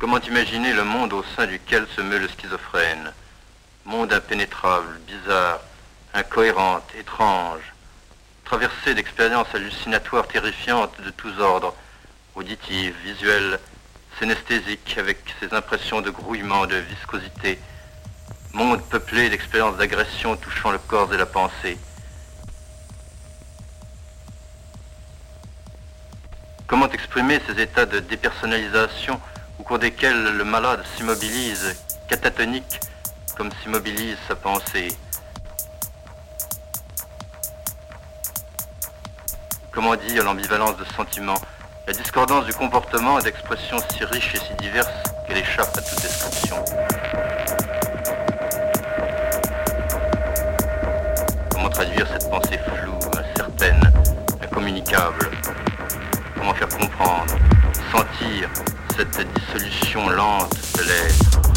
Comment imaginer le monde au sein duquel se meut le schizophrène? Monde impénétrable, bizarre, incohérente, étrange, traversé d'expériences hallucinatoires terrifiantes de tous ordres, auditives, visuelles, synesthésiques, avec ses impressions de grouillement, de viscosité, monde peuplé d'expériences d'agression touchant le corps et la pensée. Comment exprimer ces états de dépersonnalisation cours desquels le malade s'immobilise, catatonique, comme s'immobilise sa pensée. Comment dire l'ambivalence de sentiments, la discordance du comportement et d'expressions si riches et si diverses qu'elle échappe à toute description. Comment traduire cette pensée floue, incertaine, incommunicable? Comment faire comprendre, sentir cette dissolution lente de l'être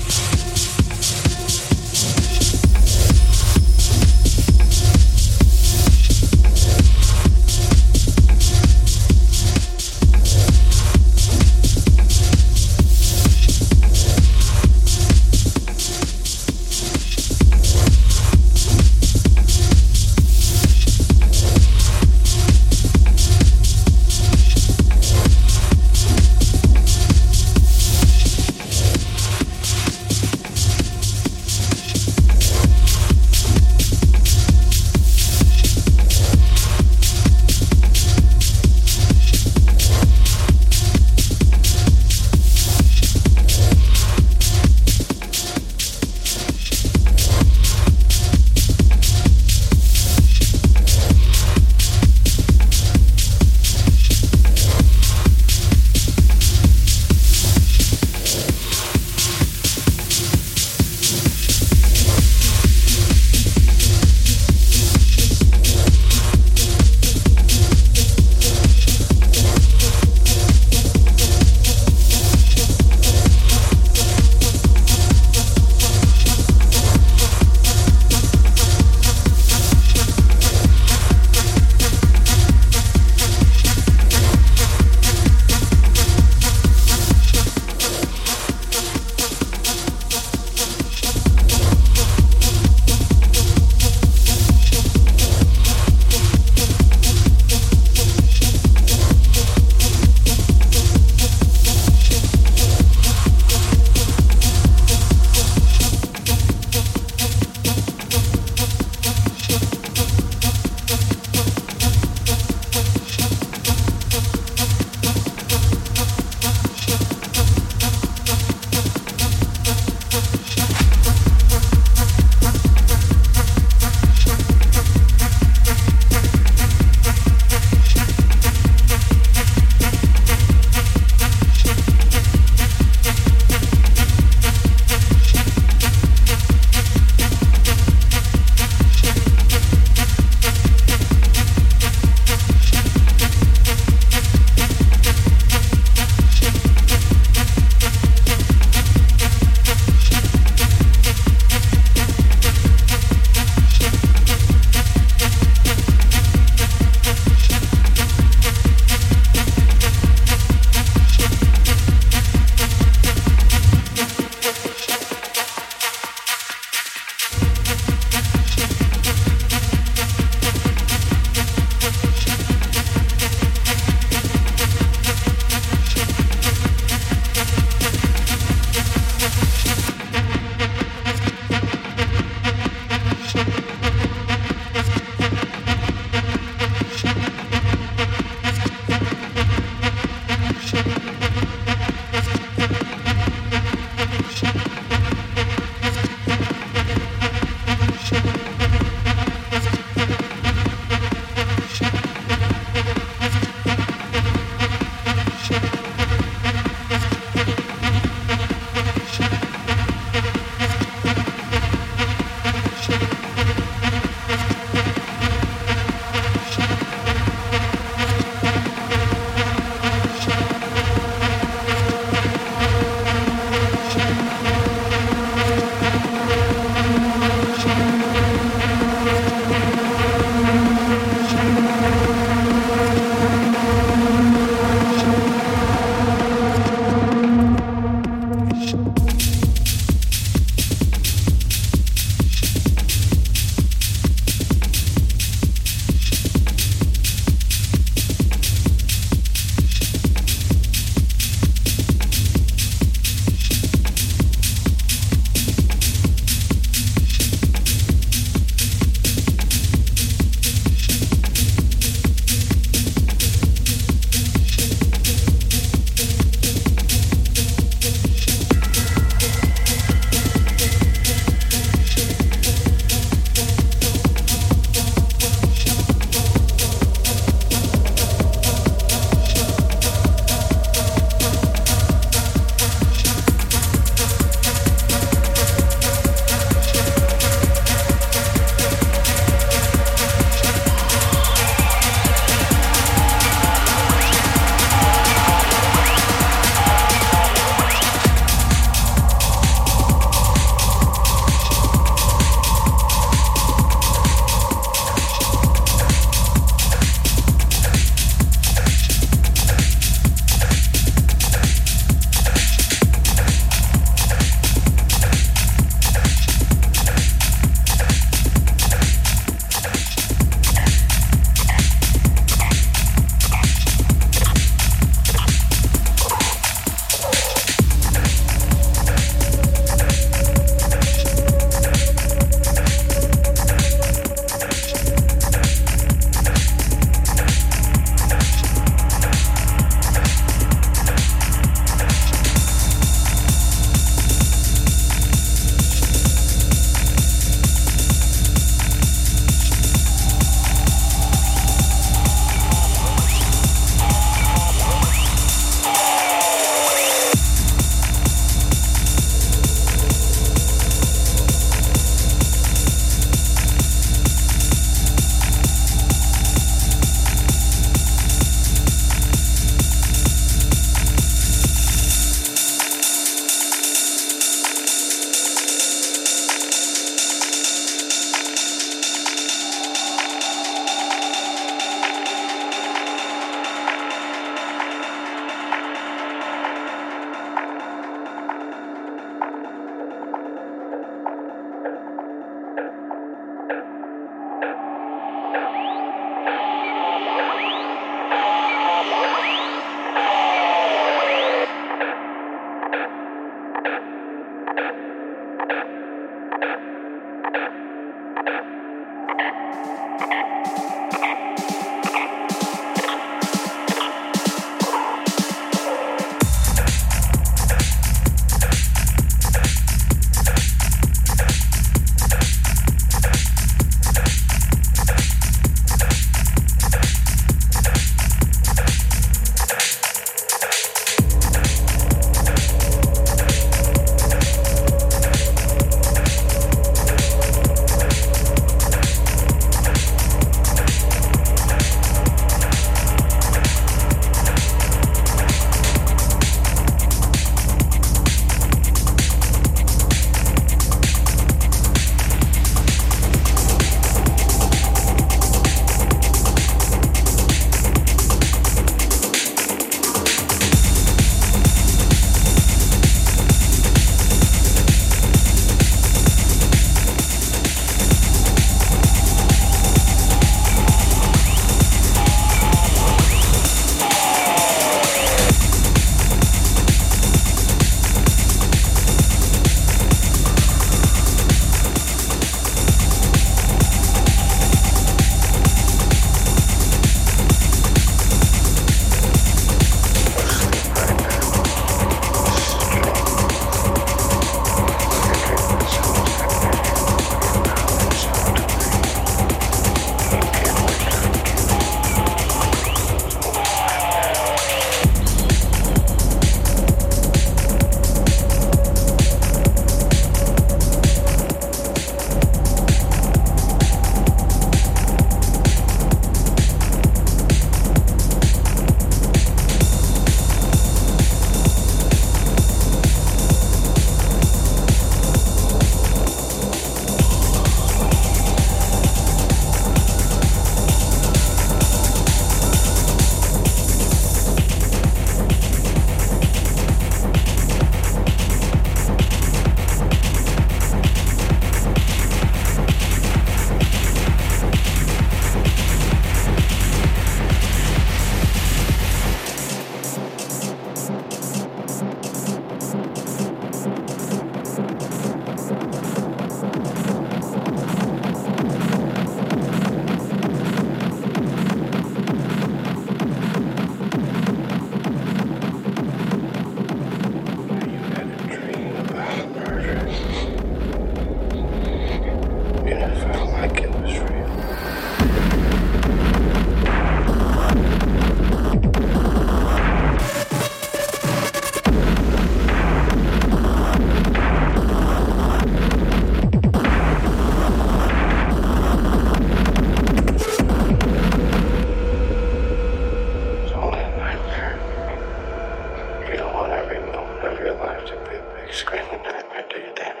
of your life to be a big screaming nightmare, do you, Danny?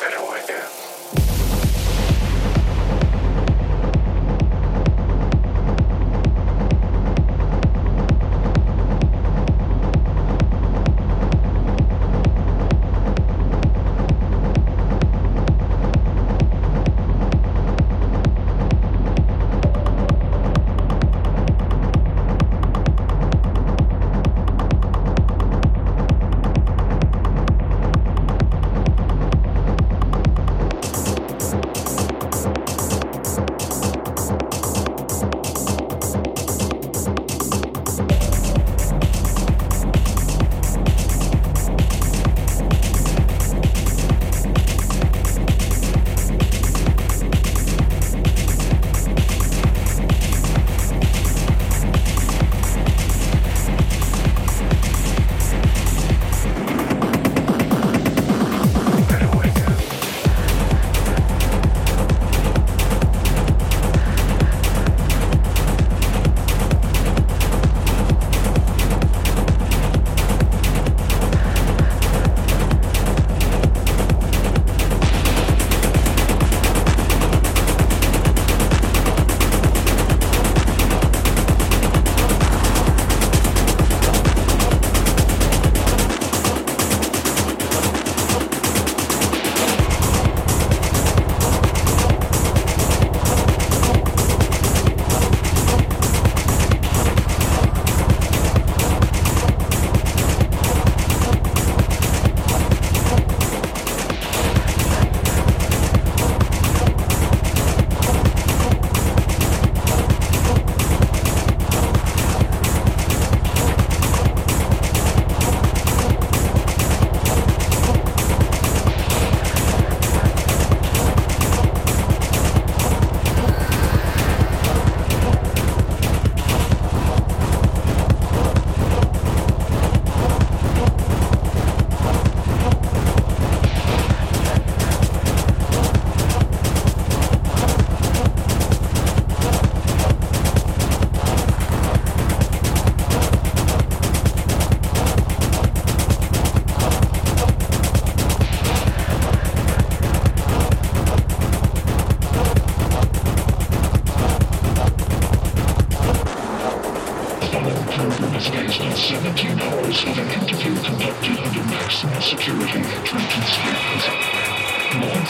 Better wake up.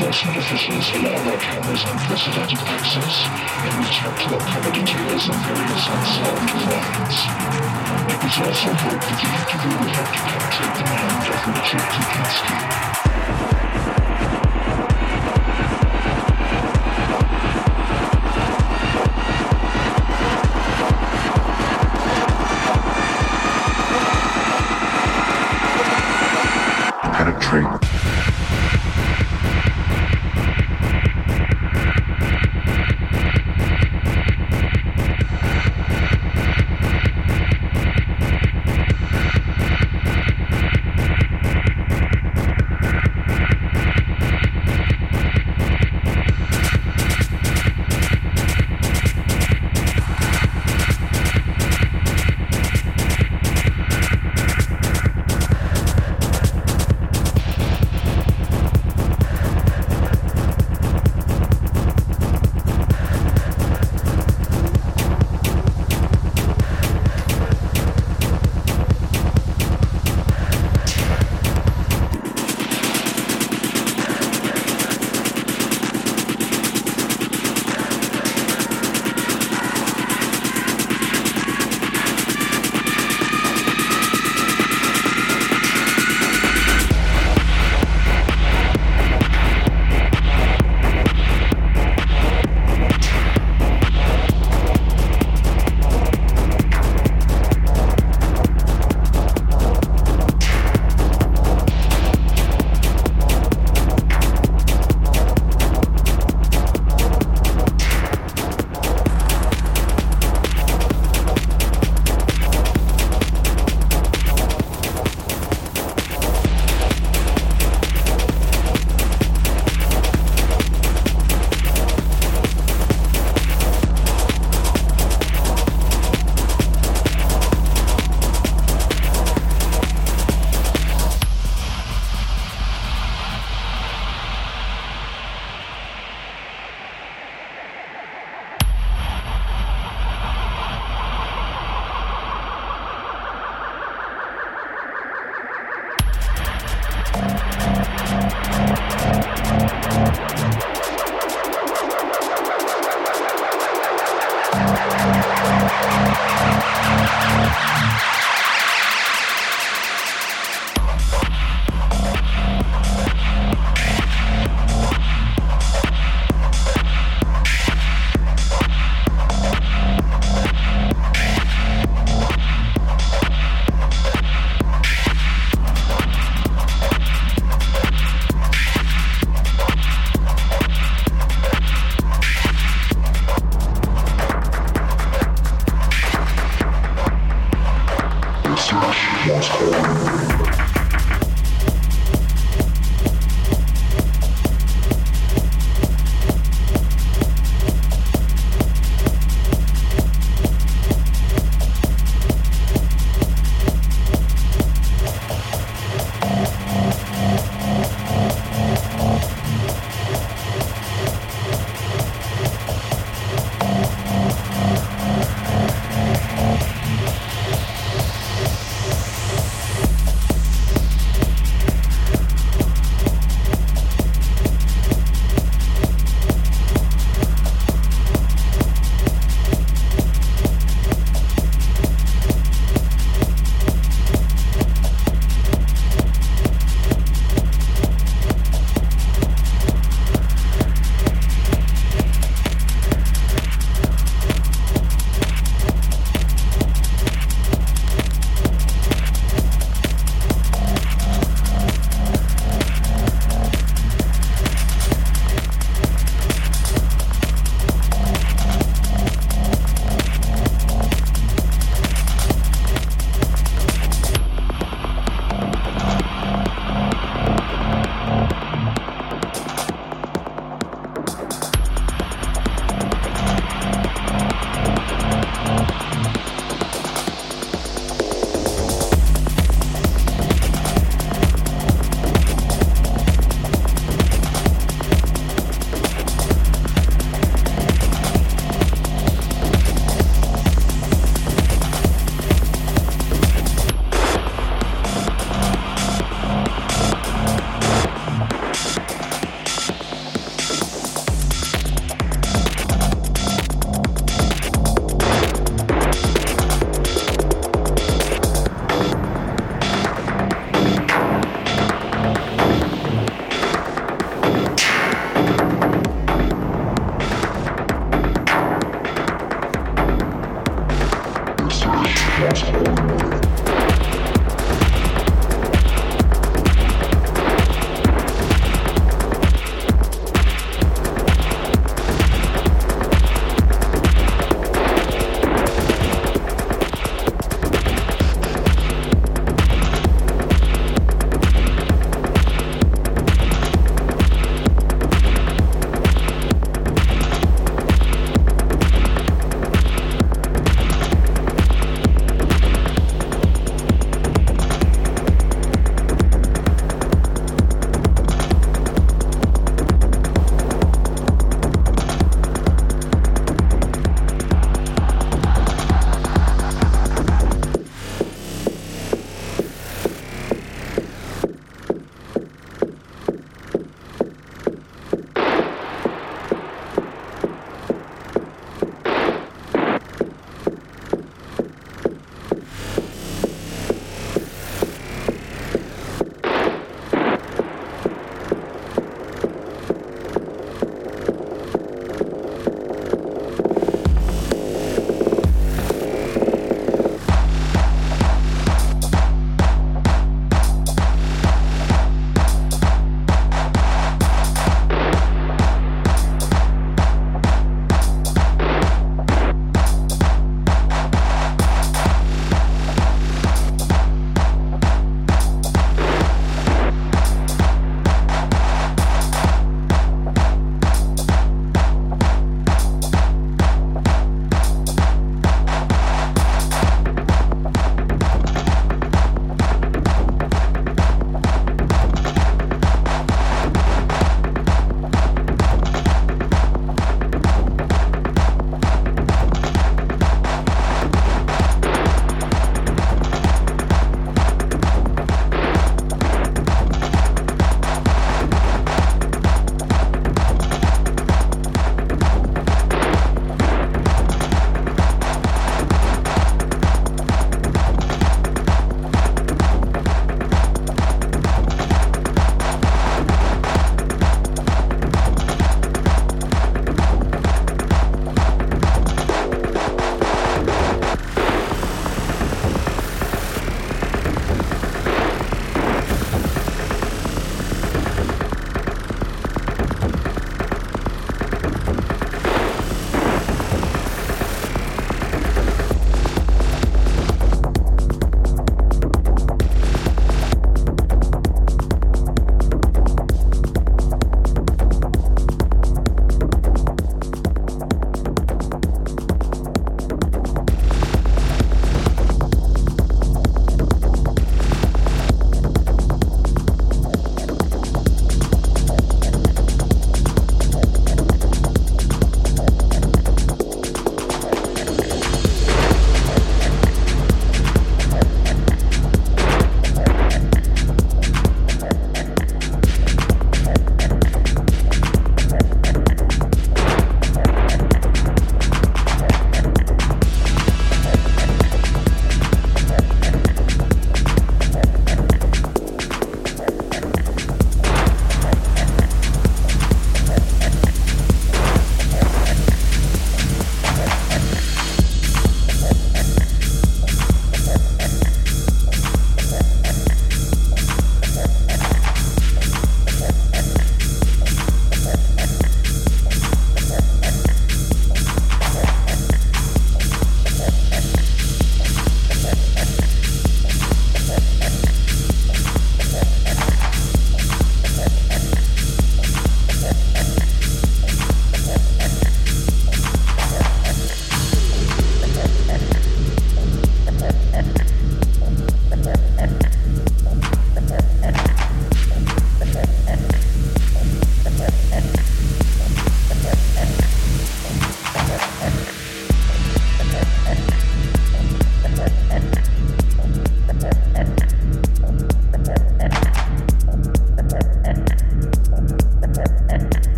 Enforcement officials allowed our cameras unprecedented access and reached out to uncover details of various unsolved crimes. It was also hoped that the interview would help to penetrate the mind of Richard Kuklinski.